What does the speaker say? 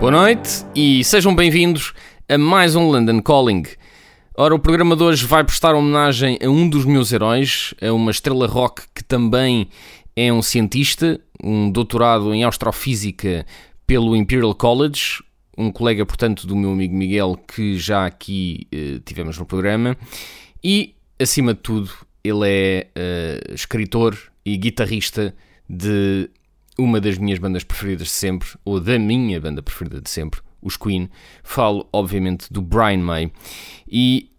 Boa noite e sejam bem-vindos a mais um London Calling. Ora, o programa de hoje vai prestar homenagem a um dos meus heróis, a uma estrela rock que também é um cientista, um doutorado em astrofísica pelo Imperial College, um colega, portanto, do meu amigo Miguel, que já aqui eh, tivemos no programa, e, acima de tudo, ele é eh, escritor e guitarrista de uma das minhas bandas preferidas de sempre, ou da minha banda preferida de sempre, os Queen. Falo, obviamente, do Brian May. E